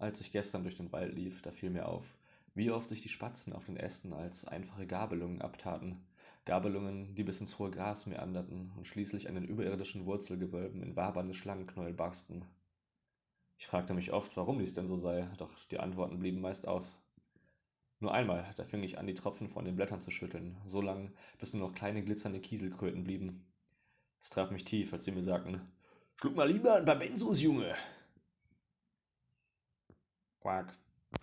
Als ich gestern durch den Wald lief, da fiel mir auf, wie oft sich die Spatzen auf den Ästen als einfache Gabelungen abtaten. Gabelungen, die bis ins hohe Gras meanderten und schließlich an den überirdischen Wurzelgewölben in wabernde Schlangenknäuel barsten. Ich fragte mich oft, warum dies denn so sei, doch die Antworten blieben meist aus. Nur einmal, da fing ich an, die Tropfen von den Blättern zu schütteln, so lang, bis nur noch kleine glitzernde Kieselkröten blieben. Es traf mich tief, als sie mir sagten, Schluck mal lieber ein paar Benzos, Junge. Quack.